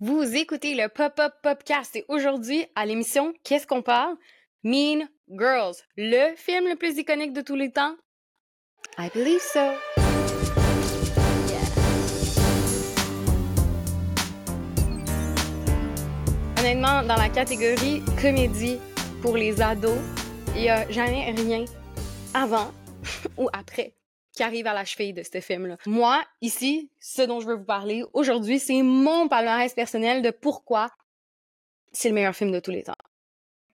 Vous écoutez le Pop-Up Popcast et aujourd'hui, à l'émission Qu'est-ce qu'on parle? Mean Girls, le film le plus iconique de tous les temps? I believe so. Honnêtement, dans la catégorie comédie pour les ados, il n'y a jamais rien avant ou après qui arrive à la cheville de ce film-là. Moi, ici, ce dont je veux vous parler aujourd'hui, c'est mon palmarès personnel de pourquoi c'est le meilleur film de tous les temps.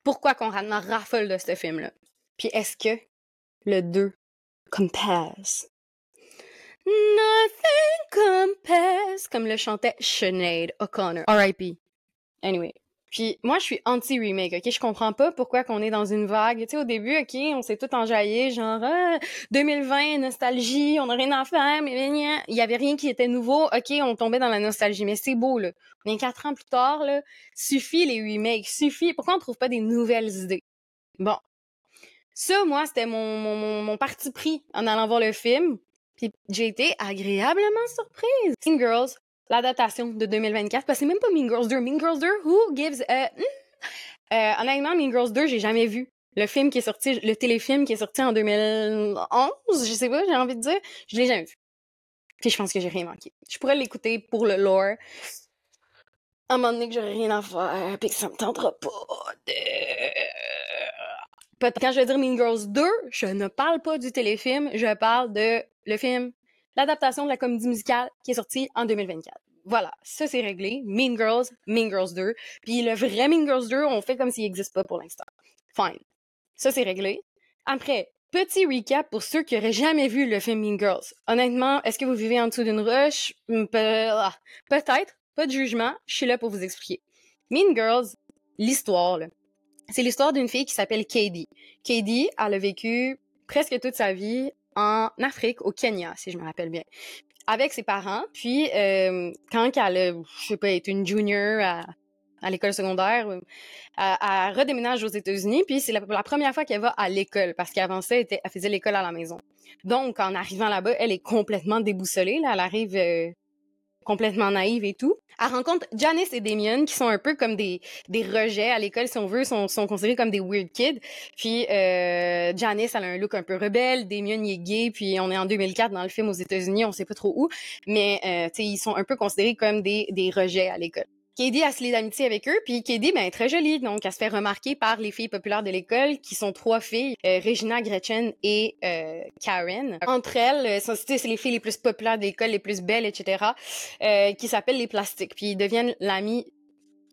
Pourquoi qu'on raffole de ce film-là. Puis est-ce que le 2 compares? Nothing compares, comme le chantait Sinead O'Connor. R.I.P. Anyway, puis moi, je suis anti-remake, OK? Je comprends pas pourquoi qu'on est dans une vague. Tu sais, au début, OK, on s'est tout enjaillé, genre 2020, ah, nostalgie, on n'a rien à faire, mais il y avait rien qui était nouveau. OK, on tombait dans la nostalgie, mais c'est beau, là. Mais quatre ans plus tard, là, suffit les remakes, suffit. Pourquoi on trouve pas des nouvelles idées? Bon. Ça, moi, c'était mon, mon, mon, parti pris en allant voir le film. Puis j'ai été agréablement surprise. Teen Girls, l'adaptation de 2024, parce que c'est même pas Mean Girls 2. Mean Girls 2, who gives a... Hmm? Euh, honnêtement, Mean Girls 2, j'ai jamais vu. Le film qui est sorti, le téléfilm qui est sorti en 2011, je sais pas, j'ai envie de dire, je l'ai jamais vu. Puis je pense que j'ai rien manqué. Je pourrais l'écouter pour le lore. À un moment donné que j'aurais rien à faire, puis que ça me tentera pas de... Quand je vais dire Mean Girls 2, je ne parle pas du téléfilm, je parle de le film l'adaptation de la comédie musicale qui est sortie en 2024. Voilà, ça c'est réglé. Mean Girls, Mean Girls 2. Puis le vrai Mean Girls 2, on fait comme s'il n'existe pas pour l'instant. Fine. Ça c'est réglé. Après, petit recap pour ceux qui auraient jamais vu le film Mean Girls. Honnêtement, est-ce que vous vivez en dessous d'une roche? Ah, peut-être. Pas de jugement. Je suis là pour vous expliquer. Mean Girls, l'histoire, c'est l'histoire d'une fille qui s'appelle Katie. Katie, elle a vécu presque toute sa vie en Afrique, au Kenya, si je me rappelle bien, avec ses parents. Puis, euh, quand elle je sais pas, été une junior à, à l'école secondaire, euh, elle, redéménage aux États-Unis. Puis, c'est la, première fois qu'elle va à l'école, parce qu'avant ça, elle, elle faisait l'école à la maison. Donc, en arrivant là-bas, elle est complètement déboussolée. Là, elle arrive euh, complètement naïve et tout. Elle rencontre Janice et Damien, qui sont un peu comme des, des rejets à l'école, si on veut, sont, sont considérés comme des weird kids. Puis euh, Janice, elle a un look un peu rebelle, Damien, il est gay, puis on est en 2004 dans le film aux États-Unis, on sait pas trop où, mais euh, ils sont un peu considérés comme des, des rejets à l'école. Katie a se lie d'amitié avec eux, puis Katie, ben, est très jolie, donc elle se fait remarquer par les filles populaires de l'école, qui sont trois filles, euh, Regina, Gretchen et euh, Karen. Entre elles, euh, c'est les filles les plus populaires de l'école, les plus belles, etc., euh, qui s'appellent les plastiques, puis ils deviennent l'ami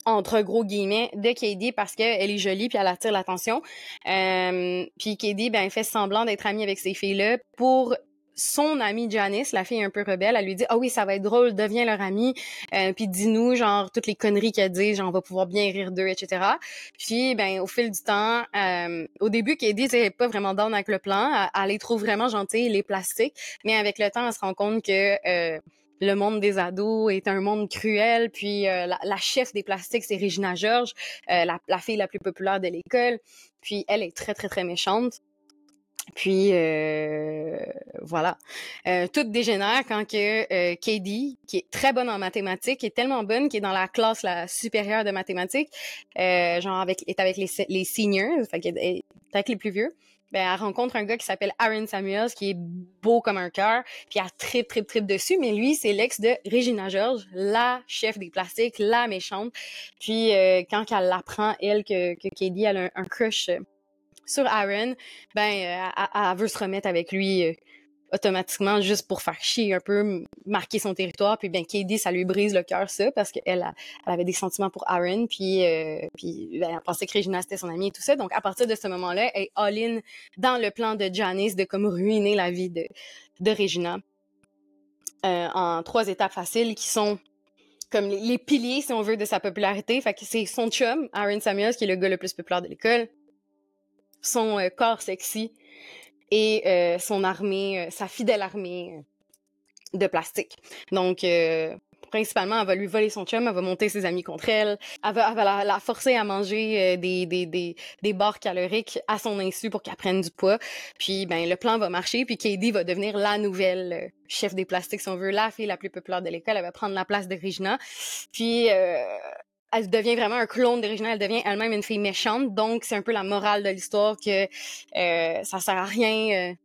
entre gros guillemets de Katie parce qu'elle est jolie puis elle attire l'attention. Euh, puis Katie ben fait semblant d'être amie avec ces filles-là pour son amie Janice, la fille un peu rebelle, elle lui dit ah oui ça va être drôle, deviens leur amie, euh, puis dis-nous genre toutes les conneries qu'elle dit, genre on va pouvoir bien rire d'eux, etc. Puis ben au fil du temps, euh, au début Katie c'est pas vraiment down avec le plan, elle, les trouve vraiment gentilles, les plastiques, mais avec le temps elle se rend compte que euh, le monde des ados est un monde cruel, puis euh, la, la, chef des plastiques, c'est Regina George, euh, la, la, fille la plus populaire de l'école, puis elle est très, très, très méchante. Puis euh, voilà, euh, tout dégénère quand que euh, Katie, qui est très bonne en mathématiques, est tellement bonne qui est dans la classe la supérieure de mathématiques, euh, genre avec est avec les, seniors, fait qu'elle est avec les plus vieux. Ben, elle rencontre un gars qui s'appelle Aaron Samuels, qui est beau comme un cœur, puis elle trip, trip, trip dessus, mais lui, c'est l'ex de Regina George, la chef des plastiques, la méchante. Puis euh, quand elle apprend, elle, que, que Katie a un, un crush sur Aaron, ben, euh, elle, veut se remettre avec lui euh, automatiquement juste pour faire chier un peu, marquer son territoire. Puis bien, Katie, ça lui brise le cœur, ça, parce qu'elle elle avait des sentiments pour Aaron, puis, euh, puis ben, elle pensait que Regina, c'était son amie et tout ça. Donc, à partir de ce moment-là, elle est all-in dans le plan de Janice de comme ruiner la vie de, Regina. En trois étapes faciles qui sont comme les, les, piliers, si on veut, de sa popularité. Fait que c'est son chum, Aaron Samuels, qui est le gars le plus populaire de l'école son euh, corps sexy et euh, son armée, euh, sa fidèle armée de plastique. Donc, principalement, elle va lui voler son chum, elle va monter ses amis contre elle, elle va, elle va la, forcer à manger euh, des, des, des, des barres caloriques à son insu pour qu'elle prenne du poids. Puis, ben, le plan va marcher, puis Katie va devenir la nouvelle euh, chef des plastiques, si on veut, la fille la plus populaire de l'école. Elle va prendre la place de Regina. Puis, euh, elle devient vraiment un clone d'Regina, elle devient elle-même une fille méchante. Donc, c'est un peu la morale de l'histoire que euh, ça sert à rien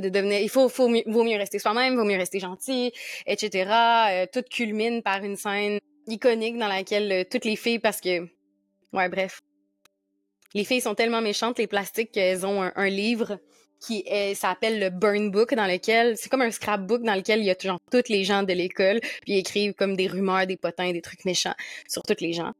de devenir, il faut, faut vaut mieux rester soi-même, vaut mieux rester gentil, etc. Euh, tout culmine par une scène iconique dans laquelle euh, toutes les filles, parce que, ouais, bref, les filles sont tellement méchantes, les plastiques, qu'elles ont un, livre qui s'appelle le Burn Book, dans lequel, c'est comme un scrapbook dans lequel il y a toujours toutes les gens de l'école, puis ils écrivent comme des rumeurs, des potins, des trucs méchants sur toutes les gens.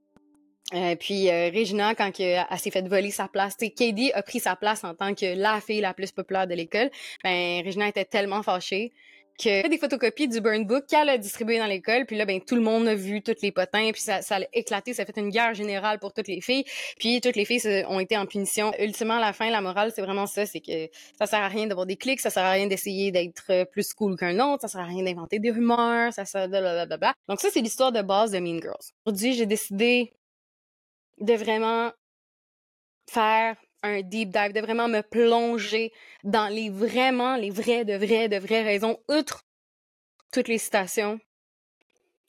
Euh, puis euh, Regina, quand elle, s'est fait voler sa place, Katie a pris sa place en tant que la fille la plus populaire de l'école. Ben Regina était tellement fâchée que des photocopies du burn book qu'elle a distribué dans l'école puis là ben tout le monde a vu toutes les potins puis ça, ça a éclaté ça a fait une guerre générale pour toutes les filles. Puis toutes les filles ont été en punition. Ultimement à la fin la morale c'est vraiment ça c'est que ça sert à rien d'avoir des clics ça sert à rien d'essayer d'être plus cool qu'un autre ça sert à rien d'inventer des rumeurs ça sert blablabla donc ça c'est l'histoire de base de Mean Girls. Aujourd'hui j'ai décidé de vraiment faire un deep dive, de vraiment me plonger dans les vraiment, les vrais, de vrais, de vraies raisons, outre toutes les citations.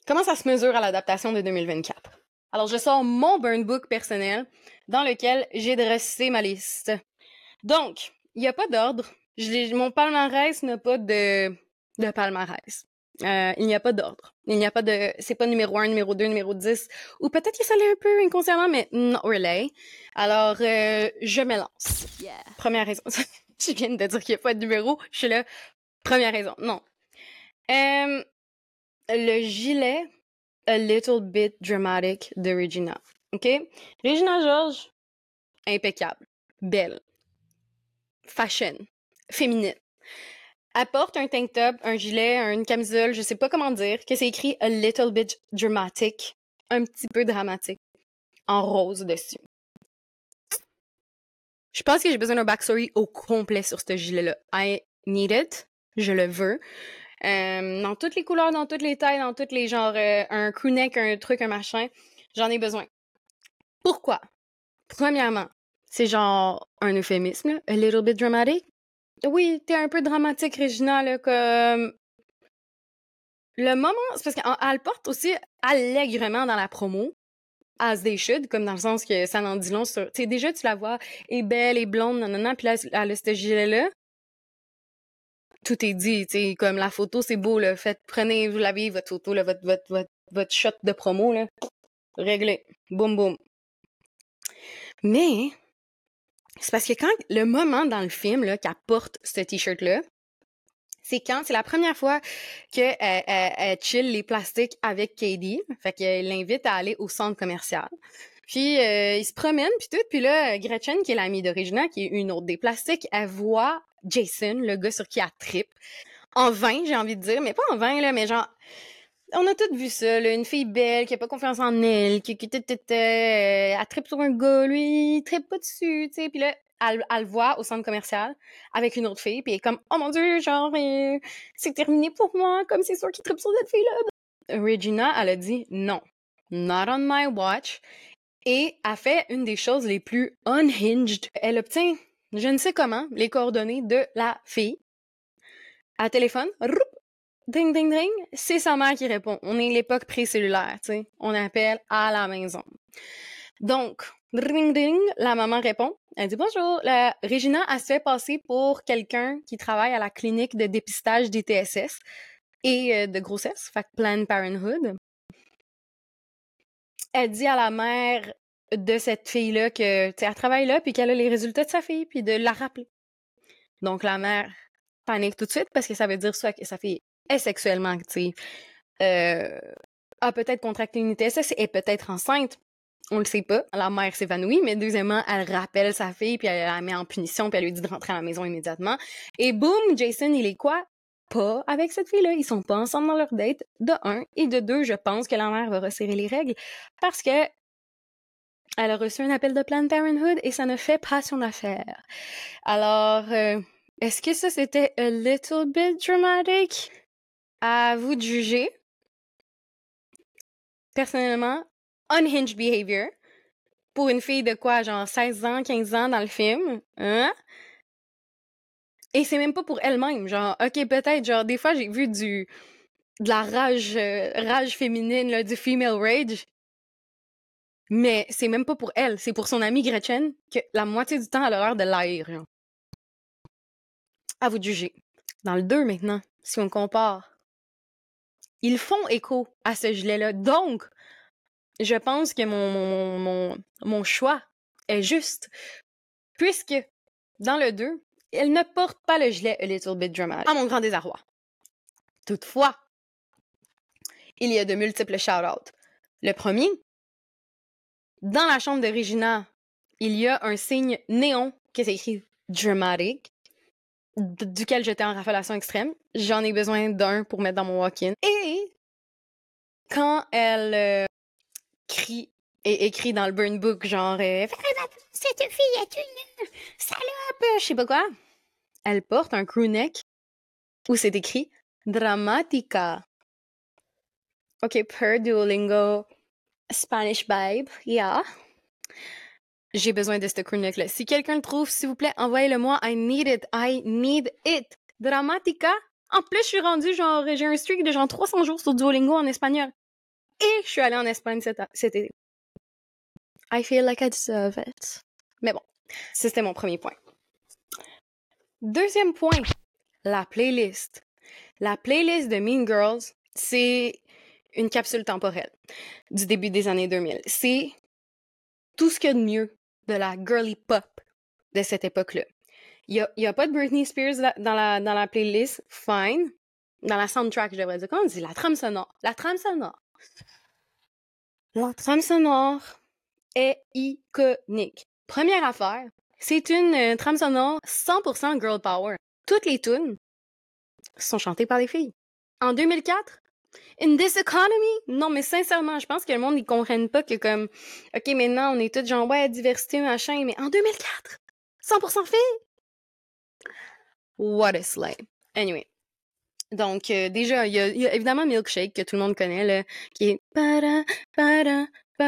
Comment ça se mesure à l'adaptation de 2024? Alors, je sors mon burn book personnel dans lequel j'ai dressé ma liste. Donc, il n'y a pas d'ordre. Mon palmarès n'a pas de, de palmarès. Euh, il n'y a pas d'ordre. Il n'y a pas de, c'est pas numéro 1, numéro 2, numéro 10. Ou peut-être que ça l'est un peu inconsciemment, mais not really. Alors, euh, je me lance. Première raison. je viens de dire qu'il n'y a pas de numéro. Je suis là. Première raison. Non. Euh, le gilet A Little Bit Dramatic de Regina. OK? Regina George, impeccable. Belle. Fashion. Féminine apporte un tank top, un gilet, une camisole, je sais pas comment dire, que c'est écrit a little bit dramatic, un petit peu dramatique, en rose dessus. Je pense que j'ai besoin d'un backstory au complet sur ce gilet-là. I need it. Je le veux. Euh, dans toutes les couleurs, dans toutes les tailles, dans tous les genres, euh, un crewneck, un truc, un machin. J'en ai besoin. Pourquoi? Premièrement, c'est genre un euphémisme, a little bit dramatic. Oui, t'es un peu dramatique, Regina, là, comme... Le moment, c'est parce qu'elle porte aussi allègrement dans la promo, as they should, comme dans le sens que ça n'en dit long sur... Tu déjà, tu la vois, est belle, est blonde, non, puis là, elle a ce gilet-là. Tout est dit, tu comme la photo, c'est beau, là. Faites, prenez, vous l'avez, votre photo, là, votre, votre, votre, votre shot de promo, là. Réglé. Boum, boum. Mais, c'est parce que quand le moment dans le film qu'elle porte ce t-shirt là, c'est quand c'est la première fois qu'elle elle, chill les plastiques avec Katie, fait qu'elle l'invite à aller au centre commercial. Puis euh, ils se promènent puis tout, puis là Gretchen qui est l'amie d'Origina, qui est une autre des plastiques, elle voit Jason, le gars sur qui elle tripe. En vain, j'ai envie de dire, mais pas en vain là, mais genre on a toutes vu ça, une fille belle qui a pas confiance en elle, qui, qui, euh, elle tripe sur un gars, lui, il tripe pas dessus, tu sais, puis là, elle, elle, le voit au centre commercial avec une autre fille, puis elle est comme, oh mon dieu, genre, euh, c'est terminé pour moi, comme c'est sûr qu'il tripe sur cette fille-là. Regina, elle a dit non, not on my watch, et a fait une des choses les plus unhinged. Elle obtient, je ne sais comment, les coordonnées de la fille. À téléphone, Ding, ding, ding, c'est sa mère qui répond. On est l'époque pré-cellulaire, tu sais. On appelle à la maison. Donc, ding, ding, la maman répond. Elle dit bonjour. La Regina, a se fait passer pour quelqu'un qui travaille à la clinique de dépistage des TSS et euh, de grossesse, fait Planned Parenthood. Elle dit à la mère de cette fille-là que, elle travaille là, puis qu'elle a les résultats de sa fille, puis de la rappeler. Donc, la mère panique tout de suite parce que ça veut dire soit que sa fille est sexuellement active, euh, a peut-être contracté une ITSS, est peut-être enceinte. On le sait pas. La mère s'évanouit, mais deuxièmement, elle rappelle sa fille, puis elle la met en punition, puis elle lui dit de rentrer à la maison immédiatement. Et boum, Jason, il est quoi? Pas avec cette fille-là. Ils sont pas ensemble dans leur date, de un. Et de deux, je pense que la mère va resserrer les règles parce que elle a reçu un appel de Planned Parenthood et ça ne fait pas son affaire. Alors, euh, est-ce que ça c'était a little bit dramatic? À vous de juger. personnellement, unhinged behavior pour une fille de quoi, genre 16 ans, 15 ans dans le film. Hein? Et c'est même pas pour elle-même. Genre, ok, peut-être, genre, des fois, j'ai vu du de la rage, euh, rage féminine, là, du female rage. Mais c'est même pas pour elle, c'est pour son amie Gretchen que la moitié du temps, elle a l'air de l'air. À vous de juger. Dans le 2 maintenant, si on compare, ils font écho à ce gilet-là. Donc, je pense que mon, mon, mon, mon choix est juste. Puisque, dans le 2, elle ne porte pas le gilet A Little Bit Dramatic. À mon grand désarroi. Toutefois, il y a de multiples shout-outs. Le premier, dans la chambre de Regina, il y a un signe néon qui s'écrit Dramatic, duquel j'étais en raffolation extrême. J'en ai besoin d'un pour mettre dans mon walk-in. Et quand elle euh, crie et écrit dans le burn book, genre euh, Cette fille est une salope, je sais pas quoi. Elle porte un crew neck où c'est écrit Dramatica. OK, per Duolingo Spanish Vibe, yeah. J'ai besoin de ce crewneck-là. Si quelqu'un le trouve, s'il vous plaît, envoyez-le-moi. I need it. I need it. Dramatica. En plus, je suis rendue, genre, j'ai un streak de genre 300 jours sur Duolingo en espagnol. Et je suis allée en Espagne cet, cet été. I feel like I deserve it. Mais bon, c'était mon premier point. Deuxième point, la playlist. La playlist de Mean Girls, c'est une capsule temporelle du début des années 2000. C'est tout ce qu'il y a de mieux de la girly pop de cette époque-là. Il n'y a, a, pas de Britney Spears dans la, playlist, fine. Dans la soundtrack, je devrais dire. Comment on dit? La trame sonore. La trame sonore. La trame sonore est iconique. Première affaire, c'est une euh, trame sonore 100% girl power. Toutes les tunes sont chantées par les filles. En 2004, In this economy? Non, mais sincèrement, je pense que le monde, ils comprennent pas que comme, OK, maintenant, on est tous genre, ouais, diversité, machin, mais en 2004, 100% fait! What a slay. Anyway. Donc, euh, déjà, il y, y, a évidemment Milkshake, que tout le monde connaît, là, qui est...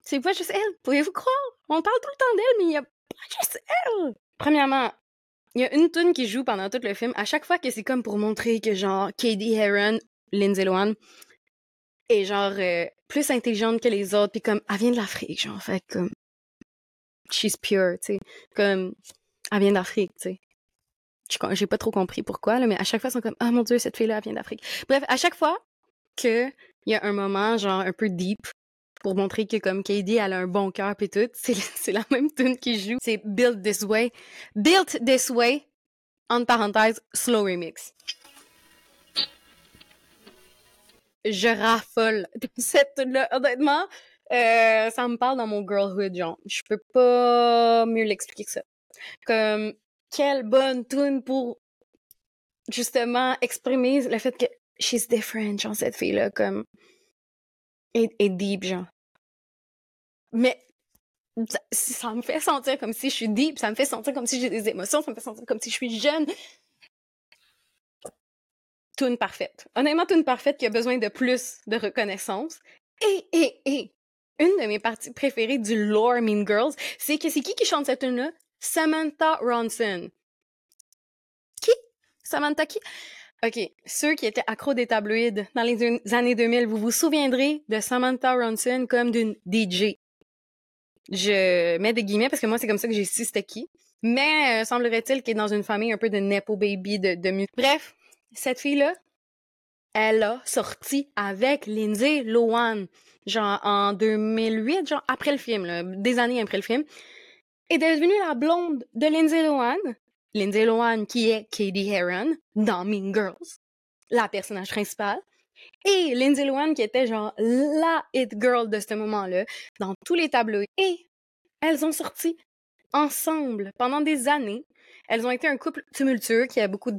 C'est pas juste elle, pouvez-vous croire? On parle tout le temps d'elle, mais il y a pas juste elle! Premièrement, il y a une tune qui joue pendant tout le film, à chaque fois que c'est comme pour montrer que, genre, Katie Heron, Lindsay Lohan, est genre euh, plus intelligente que les autres, puis comme elle vient de l'Afrique, genre fait comme she's pure, tu sais, comme elle vient d'Afrique, tu sais. J'ai pas trop compris pourquoi là, mais à chaque fois ils sont comme ah mon dieu cette fille là elle vient d'Afrique. Bref, à chaque fois que il y a un moment genre un peu deep pour montrer que comme Katie elle a un bon cœur et tout, c'est la même tune qui joue, c'est Built This Way, Built This Way entre parenthèses slow remix. Je raffole cette là honnêtement. Euh, ça me parle dans mon girlhood genre. Je peux pas mieux l'expliquer que ça. Comme quelle bonne tune pour justement exprimer le fait que she's different genre cette fille là comme et, deep genre. Mais ça, ça, me fait sentir comme si je suis deep, ça me fait sentir comme si j'ai des émotions, ça me fait sentir comme si je suis jeune, tune parfaite. Honnêtement, tune parfaite qui a besoin de plus de reconnaissance. Et, et, et, une de mes parties préférées du lore Mean Girls, c'est que c'est qui qui chante cette tune-là? Samantha Ronson. Qui? Samantha qui? OK. Ceux qui étaient accros des tabloïds dans les années 2000, vous vous souviendrez de Samantha Ronson comme d'une DJ. Je mets des guillemets parce que moi, c'est comme ça que j'ai su c'était qui. Mais euh, semblerait-il qu'elle est dans une famille un peu de nepo baby, de, de... Bref, cette fille-là, elle a sorti avec Lindsay Lohan, genre en 2008, genre après le film, des années après le film, est devenue la blonde de Lindsay Lohan. Lindsay Lohan qui est Katie Heron dans Mean Girls, la personnage principale. Et Lindsay Lohan qui était genre la hit girl de ce moment-là dans tous les tableaux. Et elles ont sorti ensemble pendant des années. Elles ont été un couple tumultueux qui a beaucoup de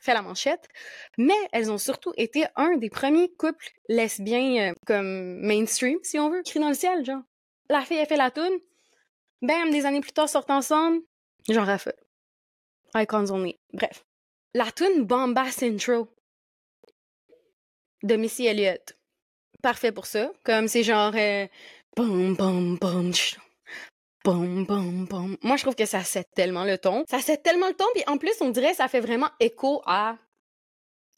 fait la manchette, mais elles ont surtout été un des premiers couples lesbiens euh, comme mainstream, si on veut, cri dans le ciel, genre. La fille a fait la toune, bam, des années plus tard, sortent ensemble, genre raffole. Icons only. Bref. La toune Bombast Intro de Missy Elliott. parfait pour ça. Comme c'est genre... Euh, bum, bum, bum, bum, bum. Moi, je trouve que ça set tellement le ton. Ça set tellement le ton, puis en plus, on dirait que ça fait vraiment écho à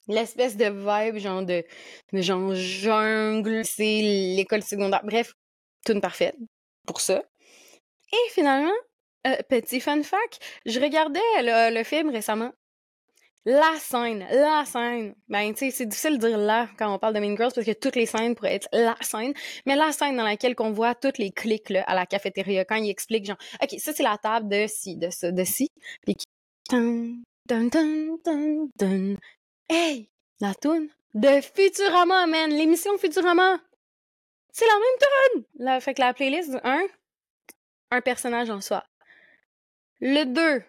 l'espèce de vibe, genre de, genre jungle, c'est l'école secondaire. Bref, tout parfaite pour ça. Et finalement, euh, petit fun fact, je regardais le, film récemment. La scène, la scène. Ben, tu sais, c'est difficile de dire là quand on parle de Mean Girls parce que toutes les scènes pourraient être la scène. Mais la scène dans laquelle qu'on voit toutes les clics là, à la cafétéria quand il explique genre, ok, ça c'est la table de ci, de ça, de ci. Puis dun. Hey, la toune de Futurama, man, l'émission Futurama. C'est la même tune. Là, fait que la playlist, un, un personnage en soi. Le 2.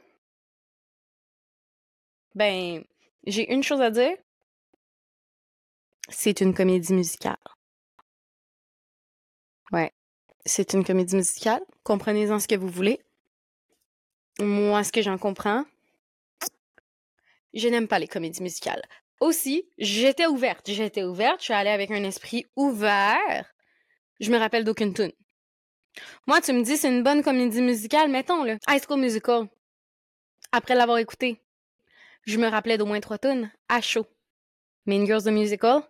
Ben, j'ai une chose à dire. C'est une comédie musicale. Ouais. C'est une comédie musicale. Comprenez-en ce que vous voulez. Moi, ce que j'en comprends, je n'aime pas les comédies musicales. Aussi, j'étais ouverte. J'étais ouverte. Je suis allée avec un esprit ouvert. Je me rappelle d'aucune tune. Moi, tu me dis c'est une bonne comédie musicale, mettons le High School Musical. Après l'avoir écouté, je me rappelais d'au moins trois tunes à chaud. Mean Girls the Musical,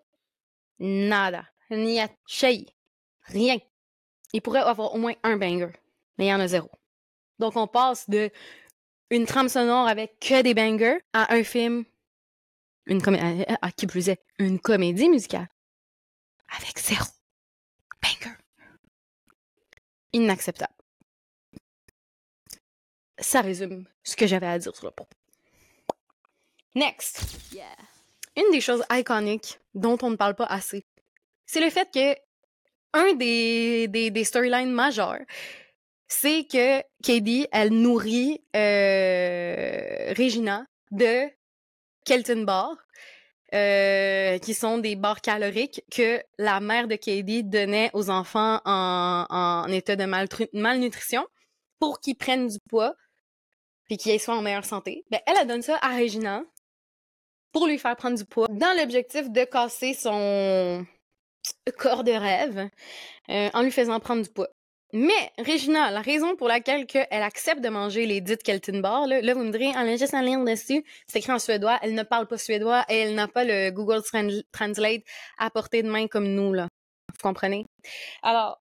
nada, niet, chez, rien. Il pourrait avoir au moins un banger, mais il y en a zéro. Donc on passe de une trame sonore avec que des bangers à un film, une comédie, à qui plus est, une comédie musicale avec zéro banger inacceptable. Ça résume ce que j'avais à dire sur le propos. Next. Une des choses iconiques dont on ne parle pas assez, c'est le fait que un des, des, storylines majeures, c'est que Katie, elle nourrit euh, Regina de Kelton Bar, euh, qui sont des barres caloriques que la mère de Katie donnait aux enfants en, en état de malnutrition pour qu'ils prennent du poids puis qu'ils soient en meilleure santé. Ben, elle, a donné ça à Regina pour lui faire prendre du poids dans l'objectif de casser son corps de rêve euh, en lui faisant prendre du poids. Mais, Regina, la raison pour laquelle elle accepte de manger les dites Kelton Bar, là, vous me direz, elle a juste un lire dessus, c'est écrit en suédois, elle ne parle pas suédois et elle n'a pas le Google Translate à portée de main comme nous, là. Vous comprenez? Alors,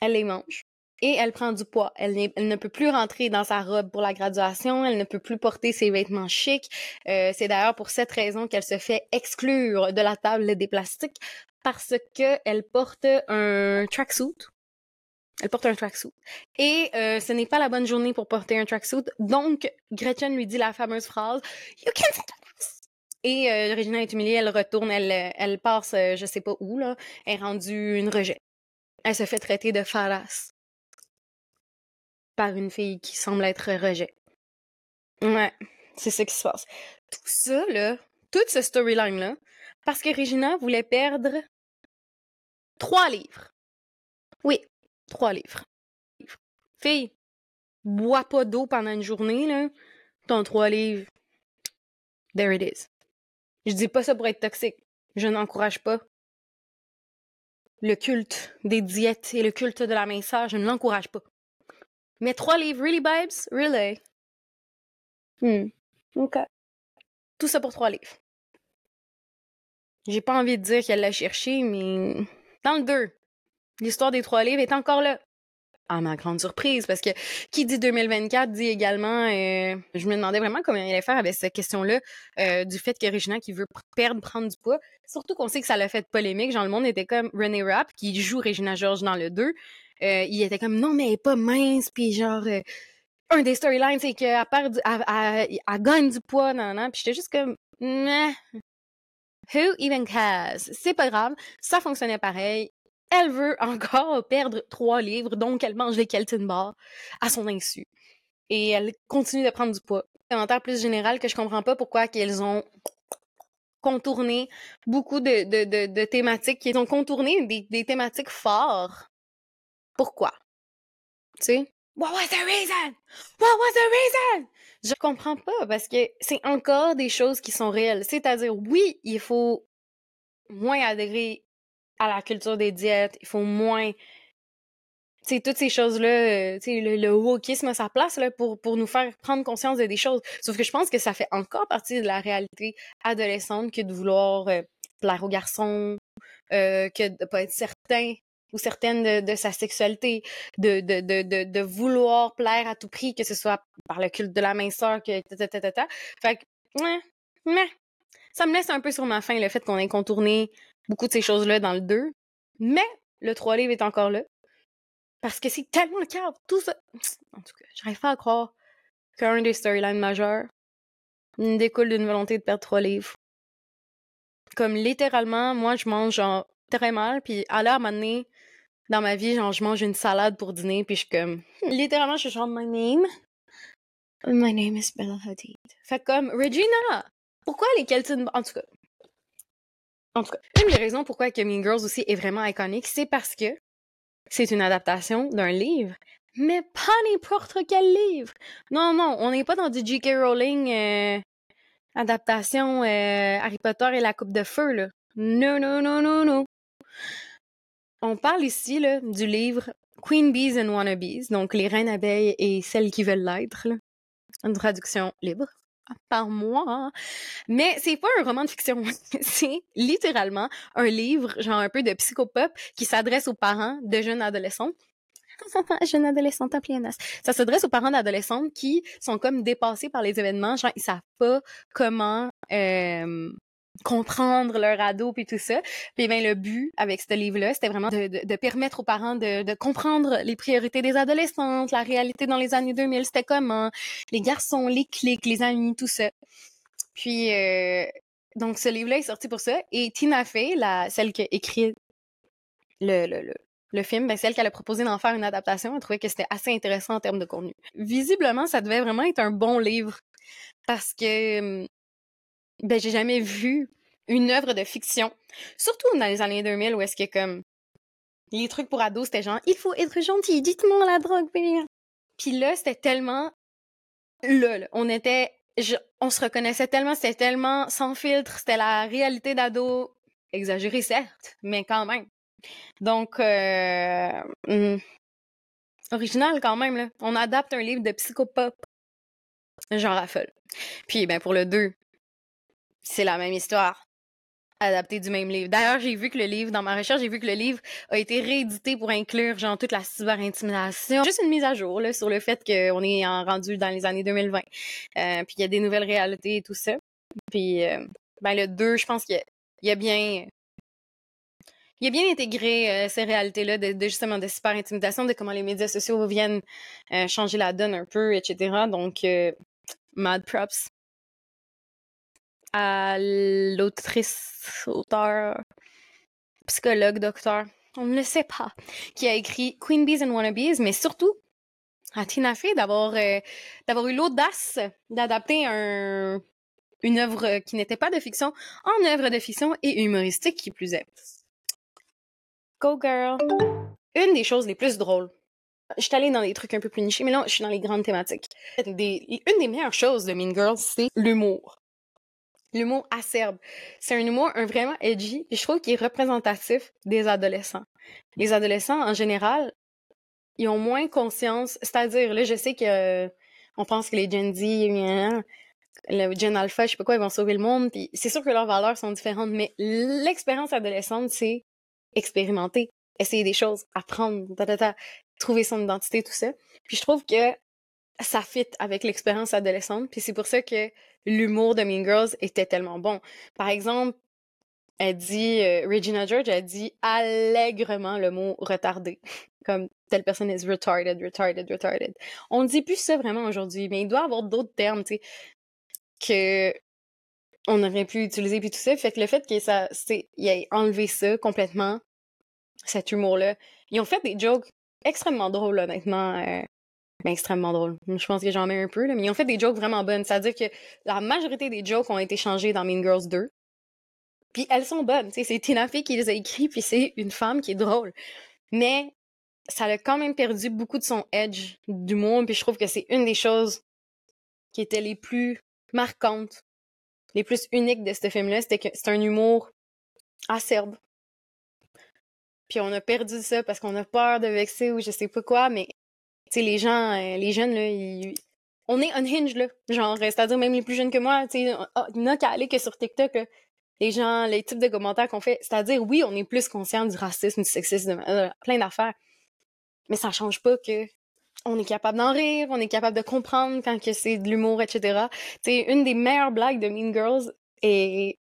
elle les mange. Et elle prend du poids. Elle, ne peut plus rentrer dans sa robe pour la graduation. Elle ne peut plus porter ses vêtements chics. Euh, c'est d'ailleurs pour cette raison qu'elle se fait exclure de la table des plastiques parce qu'elle porte un tracksuit elle porte un tracksuit. Et euh, ce n'est pas la bonne journée pour porter un tracksuit. Donc, Gretchen lui dit la fameuse phrase You can't Et euh, Regina est humiliée, elle retourne, elle, elle passe, euh, je sais pas où, là. Elle est rendue une rejet. Elle se fait traiter de farasse par une fille qui semble être rejet. Ouais, c'est ce qui se passe. Tout ça, là, toute ce storyline-là, parce que Regina voulait perdre trois livres. Oui, Trois livres. Fille, bois pas d'eau pendant une journée, là. Ton trois livres. There it is. Je dis pas ça pour être toxique. Je n'encourage pas le culte des diètes et le culte de la minceur. Je ne l'encourage pas. Mais trois livres, really, babes? Really? Hmm. OK. Tout ça pour trois livres. J'ai pas envie de dire qu'elle l'a cherché, mais dans le deux, L'histoire des trois livres est encore là. À ma grande surprise, parce que qui dit 2024 dit également, euh, je me demandais vraiment comment il allait faire avec cette question-là, euh, du fait que Regina qui veut perdre, prendre du poids. Surtout qu'on sait que ça l'a fait polémique. Genre, le monde était comme René Rapp, qui joue Regina George dans le 2. Euh, il était comme, non, mais elle est pas mince, puis genre, un des storylines, c'est qu'elle perd, elle, gagne du poids, non, non, Puis j'étais juste comme. Who even cares? C'est pas grave, ça fonctionnait pareil elle veut encore perdre trois livres, donc elle mange les Kelton Bar à son insu. Et elle continue de prendre du poids. Commentaire plus général que je comprends pas pourquoi qu'elles ont contourné beaucoup de, de, de, thématiques, qu'ils ont contourné des, des thématiques fortes. Pourquoi? Tu sais? What was the reason? What was the reason? Je comprends pas parce que c'est encore des choses qui sont réelles. C'est-à-dire, oui, il faut moins adhérer à la culture des diètes, il faut moins sais, toutes ces choses-là, euh, tu sais, le, le wokisme a sa place là, pour, pour nous faire prendre conscience de des choses. Sauf que je pense que ça fait encore partie de la réalité adolescente que de vouloir euh, plaire aux garçons, euh, que de pas être certain ou certaine de, sa sexualité, de, de, de, de, vouloir plaire à tout prix, que ce soit par le culte de la minceur, que ta, ta, ta, ta, Fait que, ouais, mais ça me laisse un peu sur ma faim le fait qu'on ait contourné beaucoup de ces choses-là dans le 2. Mais le 3 livre est encore là. Parce que c'est tellement le cas. Tout ça. En tout cas, j'arrive pas à croire qu'un des storylines majeurs découle d'une volonté de perdre trois livres. Comme littéralement, moi, je mange genre très mal, puis à l'heure donné, dans ma vie, genre, je mange une salade pour dîner, puis je suis comme. Littéralement, je suis genre, my name. My name is Bella Hadid. Fait comme, Regina! Pourquoi les Kelton. En tout cas. En tout cas, une des raisons pourquoi que Mean Girls aussi est vraiment iconique, c'est parce que c'est une adaptation d'un livre, mais pas n'importe quel livre. Non, non, on n'est pas dans du J.K. Rowling euh, adaptation euh, Harry Potter et la Coupe de Feu, là. Non, non, non, non, non. On parle ici du livre Queen Bees and Wannabes, donc les reines abeilles et celles qui veulent l'être. Une traduction libre par moi. Mais c'est pas un roman de fiction. c'est littéralement un livre, genre un peu de psychopop, qui s'adresse aux parents de jeunes adolescents. jeunes adolescents en Ça s'adresse aux parents d'adolescents qui sont comme dépassés par les événements, genre ils savent pas comment euh, comprendre leur ado puis tout ça. Puis ben le but avec ce livre-là, c'était vraiment de, permettre aux parents de, de, comprendre les priorités des adolescentes, la réalité dans les années 2000, c'était comment, les garçons, les clics, les amis, tout ça. Puis euh, donc ce livre-là est sorti pour ça. Et Tina Fey, la celle qui a écrit le, le, le, le film, ben, celle qu'elle a proposé d'en faire une adaptation, elle trouvait que c'était assez intéressant en termes de contenu. Visiblement, ça devait vraiment être un bon livre parce que hum, ben j'ai jamais vu une œuvre de fiction, surtout dans les années 2000 où est-ce que comme les trucs pour ados c'était genre il faut être gentil, dites-moi la drogue, Puis là c'était tellement là, on était on se reconnaissait tellement, c'était tellement sans filtre, c'était la réalité d'ado exagérée certes, mais quand même. Donc euh, hmm, original quand même là. On adapte un livre de psychopop. Genre raffole. Puis ben pour le 2, c'est la même histoire adapté du même livre. D'ailleurs, j'ai vu que le livre, dans ma recherche, j'ai vu que le livre a été réédité pour inclure, genre, toute la cyber-intimidation. Juste une mise à jour, là, sur le fait qu'on est en rendu dans les années 2020. Euh, puis il y a des nouvelles réalités et tout ça. Puis, euh, ben, le 2, je pense qu'il y, a bien... Intégré euh, ces réalités-là de, justement de cyber-intimidation, de comment les médias sociaux viennent changer la donne un peu, etc. Donc, mad props à l'autrice, auteur, psychologue, docteur, on ne le sait pas, qui a écrit Queen Bees and Wannabes, mais surtout à Tina Fey d'avoir euh, eu l'audace d'adapter un une œuvre qui n'était pas de fiction en œuvre de fiction et humoristique qui plus est. Go girl. Une des choses les plus drôles. Je suis allée dans des trucs un peu plus nichés, mais là, je suis dans les grandes thématiques. une des meilleures choses de Mean Girls, c'est l'humour l'humour acerbe. C'est un humour un vraiment edgy, et je trouve qu'il est représentatif des adolescents. Les adolescents, en général, ils ont moins conscience, c'est-à-dire, là, je sais que euh, on pense que les Gen Z, le Gen Alpha, je sais pas quoi, ils vont sauver le monde, puis c'est sûr que leurs valeurs sont différentes, mais l'expérience adolescente, c'est expérimenter, essayer des choses, apprendre, trouver son identité, tout ça. Puis je trouve que ça fit avec l'expérience adolescente, puis c'est pour ça que l'humour de Mean Girls était tellement bon. Par exemple, elle dit, euh, Regina George a dit allègrement le mot retardé. Comme telle personne est retarded, retarded, retarded. On ne dit plus ça vraiment aujourd'hui, mais il doit y avoir d'autres termes, tu sais, que on aurait pu utiliser puis tout ça. Fait que le fait que ça, c'est, il a enlevé ça complètement, cet humour-là. Ils ont fait des jokes extrêmement drôles, honnêtement. Euh, ben, extrêmement drôle. Je pense que j'en mets un peu, là, mais ils ont fait des jokes vraiment bonnes. C'est-à-dire que la majorité des jokes ont été changés dans Mean Girls 2. Puis elles sont bonnes. C'est Tina Fey qui les a écrits, puis c'est une femme qui est drôle. Mais ça a quand même perdu beaucoup de son edge du monde, puis je trouve que c'est une des choses qui étaient les plus marquantes, les plus uniques de ce film-là, c'était que c'est un humour acerbe. puis on a perdu ça parce qu'on a peur de vexer ou je sais pas quoi, mais tu les gens, euh, les jeunes, là, ils... on est unhinged, là. Genre, c'est-à-dire même les plus jeunes que moi, tu sais, il n'y a qu'à aller que sur TikTok, là. Les gens, les types de commentaires qu'on fait, c'est-à-dire, oui, on est plus conscient du racisme, du sexisme, euh, plein d'affaires. Mais ça change pas que on est capable d'en rire, on est capable de comprendre quand que c'est de l'humour, etc. C'est une des meilleures blagues de Mean Girls est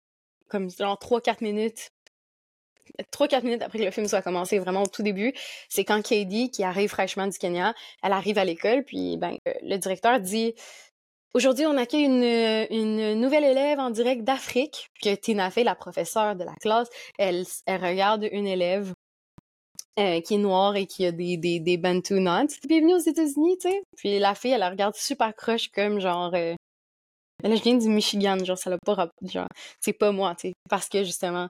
comme genre 3-4 minutes 3-4 minutes après que le film soit commencé, vraiment au tout début, c'est quand Katie, qui arrive fraîchement du Kenya, elle arrive à l'école, puis ben, euh, le directeur dit Aujourd'hui, on accueille une, une nouvelle élève en direct d'Afrique, que Tina Fey, la professeure de la classe, elle, elle regarde une élève euh, qui est noire et qui a des, des, des Bantu knots. Bienvenue aux États-Unis, tu sais. Puis la fille, elle la regarde super croche comme genre... Euh, là, je viens du Michigan, genre, ça l'a pas... Genre, c'est pas moi, tu sais. Parce que, justement,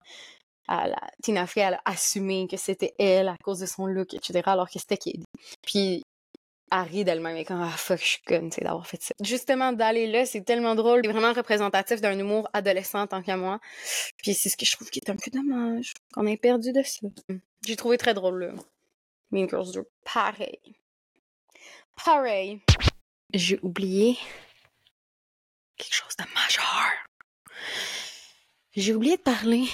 Tina Fey, elle a assumé que c'était elle à cause de son look, etc., alors que c'était Katie. Puis Harry d'elle-même est comme ah fuck je suis conne tu d'avoir fait ça. Justement d'aller là c'est tellement drôle c'est vraiment représentatif d'un humour adolescent tant qu'à moi. Puis c'est ce que je trouve qui est un peu dommage qu'on ait perdu de ça. J'ai trouvé très drôle là. Mean Girls 2 pareil. Pareil. J'ai oublié quelque chose de majeur. J'ai oublié de parler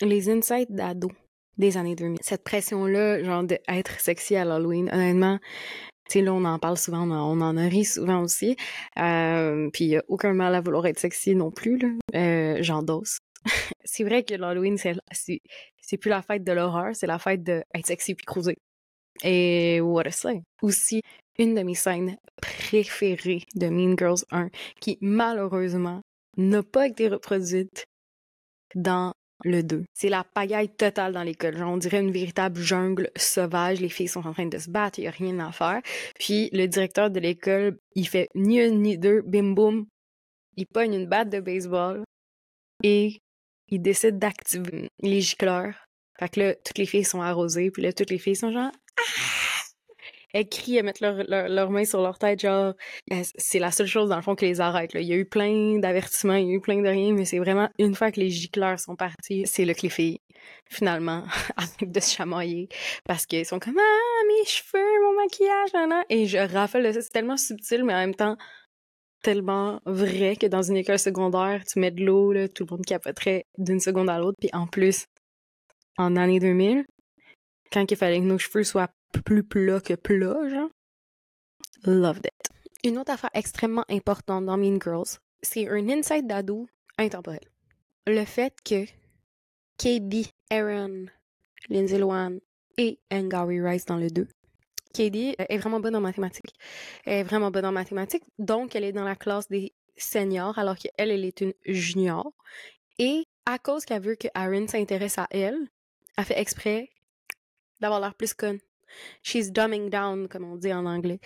les insights d'ado des années 2000. Cette pression-là, genre d'être sexy à l'Halloween, honnêtement, tu sais, là, on en parle souvent, on en, a ri souvent aussi. Euh, puis il aucun mal à vouloir être sexy non plus, là. Euh, J'endosse. c'est vrai que l'Halloween, c'est plus la fête de l'horreur, c'est la fête d'être sexy puis cruiser. Et what a say. Aussi, une de mes scènes préférées de Mean Girls 1, qui malheureusement n'a pas été reproduite dans le 2. C'est la pagaille totale dans l'école. Genre, on dirait une véritable jungle sauvage. Les filles sont en train de se battre, il n'y a rien à faire. Puis le directeur de l'école, il fait ni un ni deux, bim boum. Il pogne une batte de baseball et il décide d'activer les gicleurs. Fait que là, toutes les filles sont arrosées, puis là, toutes les filles sont genre ah! Elles crient, elles mettent leurs leur, mains sur leur tête, genre, c'est la seule chose dans le fond qui les arrête. Là. Il y a eu plein d'avertissements, il y a eu plein de rien, mais c'est vraiment une fois que les gicleurs sont partis, c'est là que les filles, finalement, de se chamailler parce qu'ils sont comme Ah, mes cheveux, mon maquillage, nan, Et je raffole de ça, c'est tellement subtil, mais en même temps, tellement vrai que dans une école secondaire, tu mets de l'eau, tout le monde capoterait d'une seconde à l'autre, puis en plus, en année 2000, quand il fallait que nos cheveux soient plus plat que plat, genre. Loved it. Une autre affaire extrêmement importante dans Mean Girls, c'est un insight d'ado intemporel. Le fait que KB, Aaron, Lindsay Lohan et Angary Rice dans le 2. Katie est vraiment bonne en mathématiques. Elle est vraiment bonne en mathématiques, donc elle est dans la classe des seniors alors qu'elle, elle est une junior. Et à cause qu'elle veut que Aaron s'intéresse à elle, elle fait exprès d'avoir l'air plus conne she's dumbing down, comme on dit en anglais,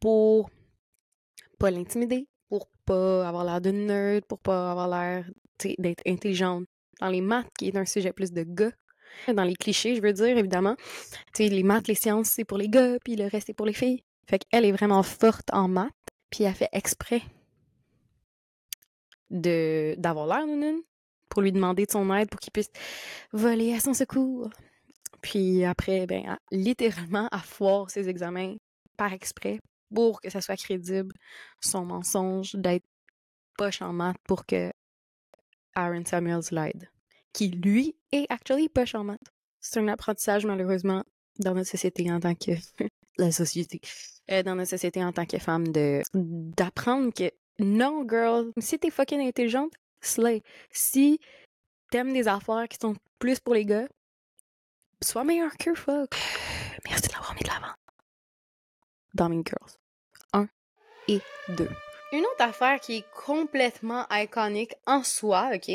pour pas l'intimider, pour pas avoir l'air de nerd, pour pas avoir l'air d'être intelligente. Dans les maths, qui est un sujet plus de gars, dans les clichés, je veux dire, évidemment. Tu les maths, les sciences, c'est pour les gars, puis le reste, c'est pour les filles. Fait qu'elle est vraiment forte en maths, puis elle fait exprès d'avoir l'air d'une pour lui demander de son aide pour qu'il puisse voler à son secours. Puis après, ben, littéralement, à foire ses examens par exprès pour que ça soit crédible, son mensonge d'être poche en maths pour que Aaron Samuels l'aide. Qui, lui, est actually poche en maths. C'est un apprentissage, malheureusement, dans notre société en tant que... la société. Euh, dans notre société en tant que femme, de d'apprendre que non, girl, si t'es fucking intelligente, slay. Si t'aimes des affaires qui sont plus pour les gars, sois meilleur que fuck. Merci de l'avoir mis de l'avant. Dans Girls. 1 et 2. Une autre affaire qui est complètement iconique en soi, ok,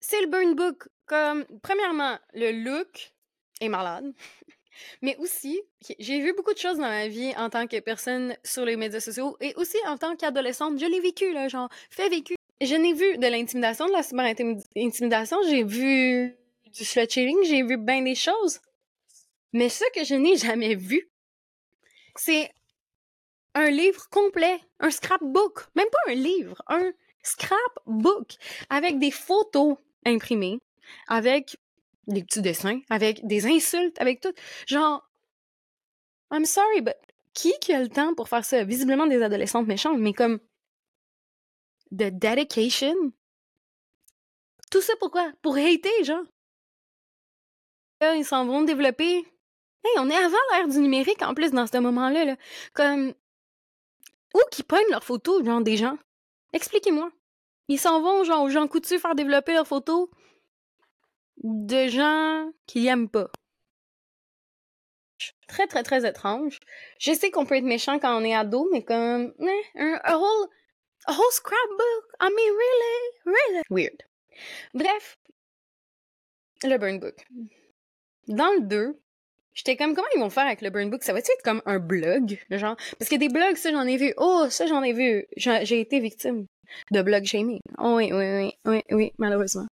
c'est le burn book. Comme, premièrement, le look est malade. Mais aussi, j'ai vu beaucoup de choses dans ma vie en tant que personne sur les médias sociaux et aussi en tant qu'adolescente. Je l'ai vécu, là, genre, fait vécu. Je n'ai vu de l'intimidation, de la cyber-intimidation. J'ai vu du slut j'ai vu bien des choses. Mais ce que je n'ai jamais vu, c'est un livre complet, un scrapbook, même pas un livre, un scrapbook avec des photos imprimées, avec des petits dessins, avec des insultes, avec tout. Genre, I'm sorry, but qui qui a le temps pour faire ça? Visiblement des adolescentes méchantes, mais comme de dedication. Tout ça pourquoi? Pour hater, genre. Ils s'en vont développer. Hey, on est avant l'ère du numérique en plus dans ce moment-là. Là. Comme. Où qui pognent leurs photos, genre des gens? Expliquez-moi. Ils s'en vont, genre, aux gens coutus faire développer leurs photos de gens qu'ils aiment pas. Très, très, très étrange. Je sais qu'on peut être méchant quand on est ado, mais comme, eh, un, a whole, a whole scrapbook. I mean, really, really? Weird. Bref, le burn book. Dans le 2, j'étais comme, comment ils vont faire avec le burn book? Ça va-tu être comme un blog, genre? Parce que des blogs, ça, j'en ai vu. Oh, ça, j'en ai vu. J'ai été victime de blog shaming. Oh, oui, oui, oui, oui, oui, malheureusement.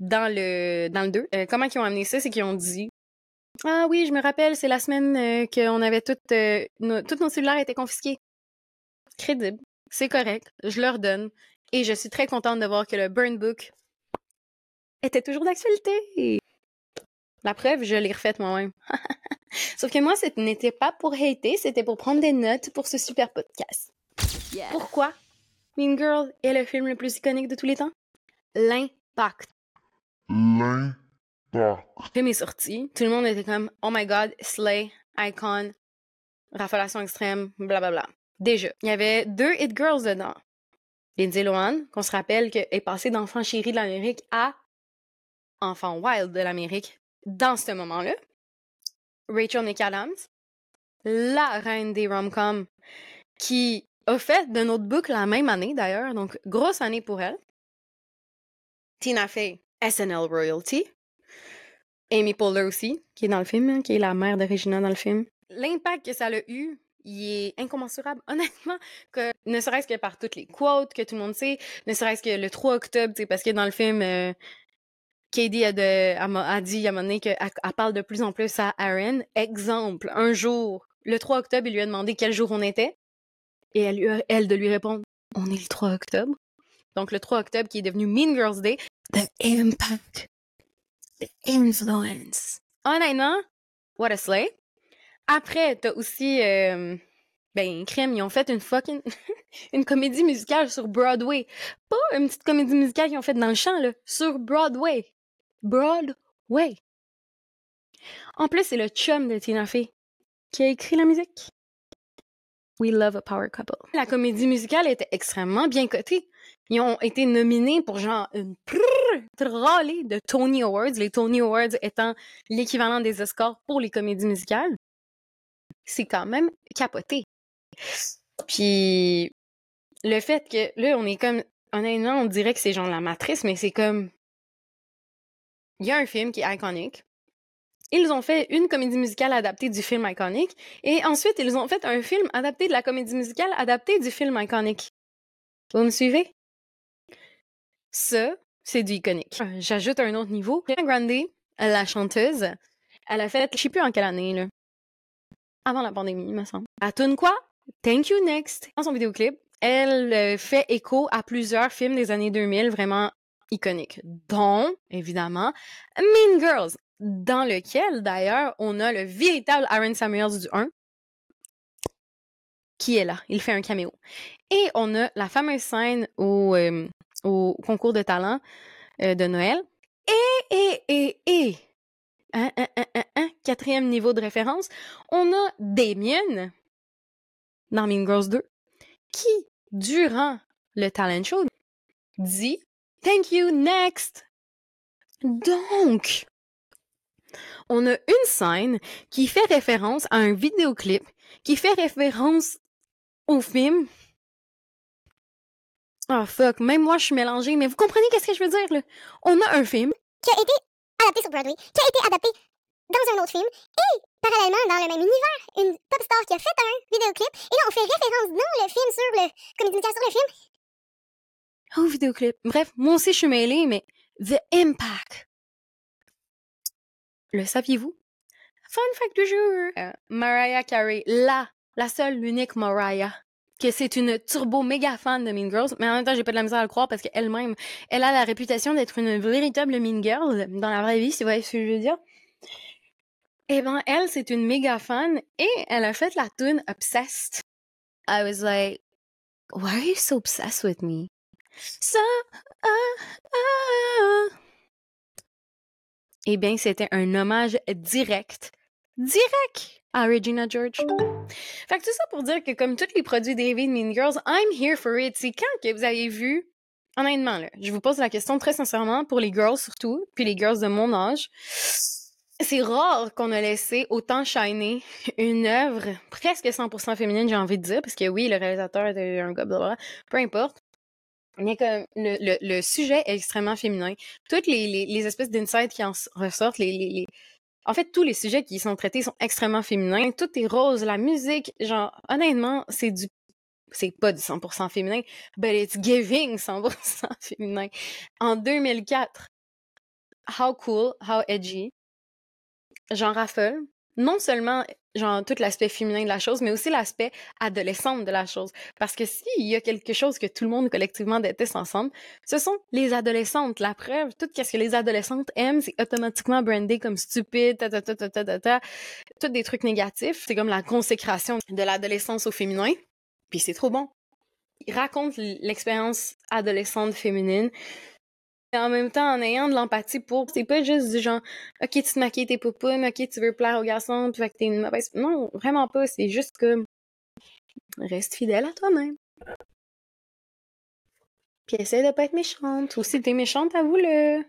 Dans le, dans le 2, euh, comment ils ont amené ça? C'est qu'ils ont dit, ah oui, je me rappelle, c'est la semaine euh, qu'on avait toutes, euh, nos, tous nos cellulaires étaient confisqués. Crédible. C'est correct. Je leur donne. Et je suis très contente de voir que le Burn Book était toujours d'actualité. La preuve, je l'ai refaite moi-même. Sauf que moi, ce n'était pas pour hater, c'était pour prendre des notes pour ce super podcast. Pourquoi Mean Girl est le film le plus iconique de tous les temps? L'impact. L'impact. Le film est sorti, tout le monde était comme « Oh my God, Slay, Icon, raffolation extrême, blablabla. » Déjà, il y avait deux Hit Girls dedans. Lindsay Lohan, qu'on se rappelle est passée d'enfant chéri de l'Amérique à enfant wild de l'Amérique dans ce moment-là. Rachel McAdams, la reine des rom-coms, qui a fait de notre boucle la même année d'ailleurs, donc grosse année pour elle. Tina Fey, SNL Royalty. Amy Poehler aussi, qui est dans le film, hein, qui est la mère de Regina dans le film. L'impact que ça a eu, il est incommensurable, honnêtement, que ne serait-ce que par toutes les quotes que tout le monde sait, ne serait-ce que le 3 octobre, parce que dans le film, euh, Katie a, de, a, dit à un moment donné qu'elle parle de plus en plus à Aaron. Exemple, un jour, le 3 octobre, il lui a demandé quel jour on était, et elle, elle de lui répondre, on est le 3 octobre. Donc le 3 octobre qui est devenu Mean Girls Day. The impact The influence. Honnêtement, what a slay. Après, t'as aussi, euh, ben, Crème, ils ont fait une fucking, une comédie musicale sur Broadway. Pas une petite comédie musicale qu'ils ont faite dans le champ, là, sur Broadway. Broadway. En plus, c'est le chum de Tina Fey qui a écrit la musique. We love a power couple. La comédie musicale était extrêmement bien cotée. Ils ont été nominés pour genre une trollée de Tony Awards, les Tony Awards étant l'équivalent des Oscars pour les comédies musicales. C'est quand même capoté. Puis le fait que là, on est comme honnêtement, on dirait que c'est genre la matrice, mais c'est comme il y a un film qui est iconique. Ils ont fait une comédie musicale adaptée du film iconique et ensuite ils ont fait un film adapté de la comédie musicale adaptée du film iconique. Vous me suivez? Ça, c'est du iconique. J'ajoute un autre niveau. Grande, la chanteuse, elle a fait, je sais plus en quelle année, là. Avant la pandémie, il me semble. À quoi? Thank You Next. Dans son vidéoclip, elle euh, fait écho à plusieurs films des années 2000 vraiment iconiques, dont, évidemment, Mean Girls dans lequel, d'ailleurs, on a le véritable Aaron Samuels du 1 qui est là. Il fait un caméo. Et on a la fameuse scène au, euh, au concours de talent euh, de Noël. Et, et, et, et, un, un, un, quatrième niveau de référence, on a Damien dans Mean Girls 2 qui, durant le talent show, dit Thank you, next. Donc, on a une scène qui fait référence à un vidéoclip, qui fait référence au film. Oh fuck, même moi je suis mélangée, mais vous comprenez qu'est-ce que je veux dire là? On a un film qui a été adapté sur Broadway, qui a été adapté dans un autre film, et parallèlement dans le même univers, une pop star qui a fait un vidéoclip, et là on fait référence dans le film sur le comédie sur le film. Oh, vidéoclip. Bref, moi aussi je suis mêlée, mais The Impact le saviez-vous? Fun fact du jour! Euh, Mariah Carey, la, la seule, l'unique Mariah, que c'est une turbo méga fan de Mean Girls, mais en même temps, j'ai pas de la misère à le croire parce qu'elle-même, elle a la réputation d'être une véritable Mean Girl dans la vraie vie, si vous voyez ce que je veux dire. Eh ben, elle, c'est une méga fan et elle a fait la tune Obsessed. I was like, why are you so obsessed with me? So, ah, ah. Eh bien, c'était un hommage direct, direct à Regina George. Fait que tout ça pour dire que comme tous les produits dérivés de Mean Girls, I'm here for it. C'est quand que vous avez vu, honnêtement, là, je vous pose la question très sincèrement, pour les girls surtout, puis les girls de mon âge, c'est rare qu'on a laissé autant shiner une œuvre presque 100% féminine, j'ai envie de dire, parce que oui, le réalisateur était un gars, peu importe. Mais que le, sujet est extrêmement féminin. Toutes les, espèces d'insights qui en ressortent, les, les, en fait, tous les sujets qui sont traités sont extrêmement féminins. Tout est rose, la musique, genre, honnêtement, c'est du c'est pas du 100% féminin, but it's giving 100% féminin. En 2004, how cool, how edgy, j'en raffole. Non seulement genre tout l'aspect féminin de la chose, mais aussi l'aspect adolescente de la chose. Parce que s'il y a quelque chose que tout le monde collectivement déteste ensemble, ce sont les adolescentes. La preuve, tout ce que les adolescentes aiment, c'est automatiquement brandé comme stupide, ta ta ta ta ta ta ta, tout des trucs négatifs. C'est comme la consécration de l'adolescence au féminin. Puis c'est trop bon. Il raconte l'expérience adolescente féminine en même temps en ayant de l'empathie pour. C'est pas juste du genre, ok, tu te maquilles tes poupounes, ok, tu veux plaire aux garçons, tu fait que t'es une mauvaise. Non, vraiment pas. C'est juste que. Reste fidèle à toi-même. Puis essaie de pas être méchante. Ou si t'es méchante, avoue-le.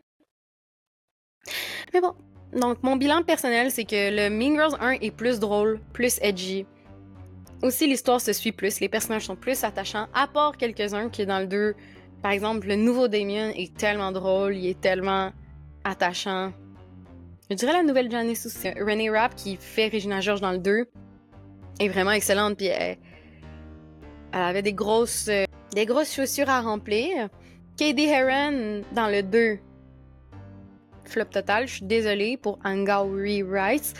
Mais bon. Donc, mon bilan personnel, c'est que le Mean Girls 1 est plus drôle, plus edgy. Aussi, l'histoire se suit plus, les personnages sont plus attachants, à part quelques-uns qui, dans le 2, par exemple, le nouveau Damien est tellement drôle, il est tellement attachant. Je dirais la nouvelle Janice aussi. Renee Rapp qui fait Regina George dans le 2 est vraiment excellente. Puis elle, avait des grosses, euh, des grosses chaussures à remplir. Katie Heron dans le 2. Flop total. Je suis désolée pour Angauri Rice.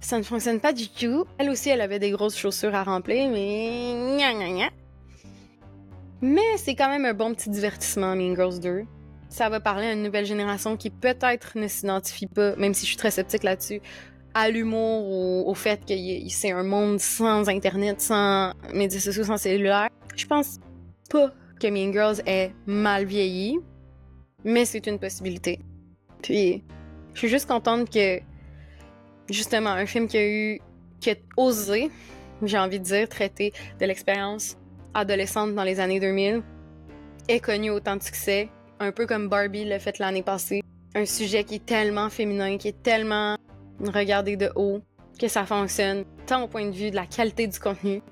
Ça ne fonctionne pas du tout. Elle aussi, elle avait des grosses chaussures à remplir, mais mais c'est quand même un bon petit divertissement, Mean Girls 2. Ça va parler à une nouvelle génération qui peut-être ne s'identifie pas, même si je suis très sceptique là-dessus, à l'humour ou au fait que c'est un monde sans Internet, sans médias sociaux, sans cellulaire. Je pense pas que Mean Girls est mal vieilli, mais c'est une possibilité. Puis, je suis juste contente que, justement, un film qui a eu, qui a osé, j'ai envie de dire, traiter de l'expérience adolescente dans les années 2000 est connue autant de succès, un peu comme Barbie l'a fait l'année passée. Un sujet qui est tellement féminin, qui est tellement regardé de haut, que ça fonctionne, tant au point de vue de la qualité du contenu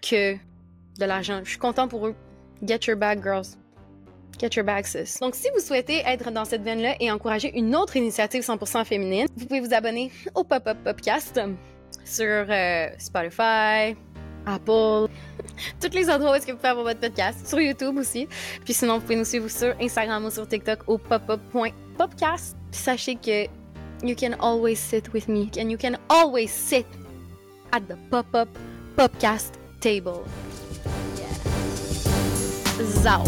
que de l'argent. Je suis content pour eux. Get your bag, girls. Get your bag, sis. Donc, si vous souhaitez être dans cette veine-là et encourager une autre initiative 100% féminine, vous pouvez vous abonner au Pop-Up Podcast sur euh, Spotify, Apple, toutes les endroits où est-ce que vous pouvez avoir votre podcast, sur YouTube aussi. Puis sinon, vous pouvez nous suivre sur Instagram ou sur TikTok au popup.popcast. Puis sachez que you can always sit with me and you can always sit at the pop-up popcast table. Yeah. Zao.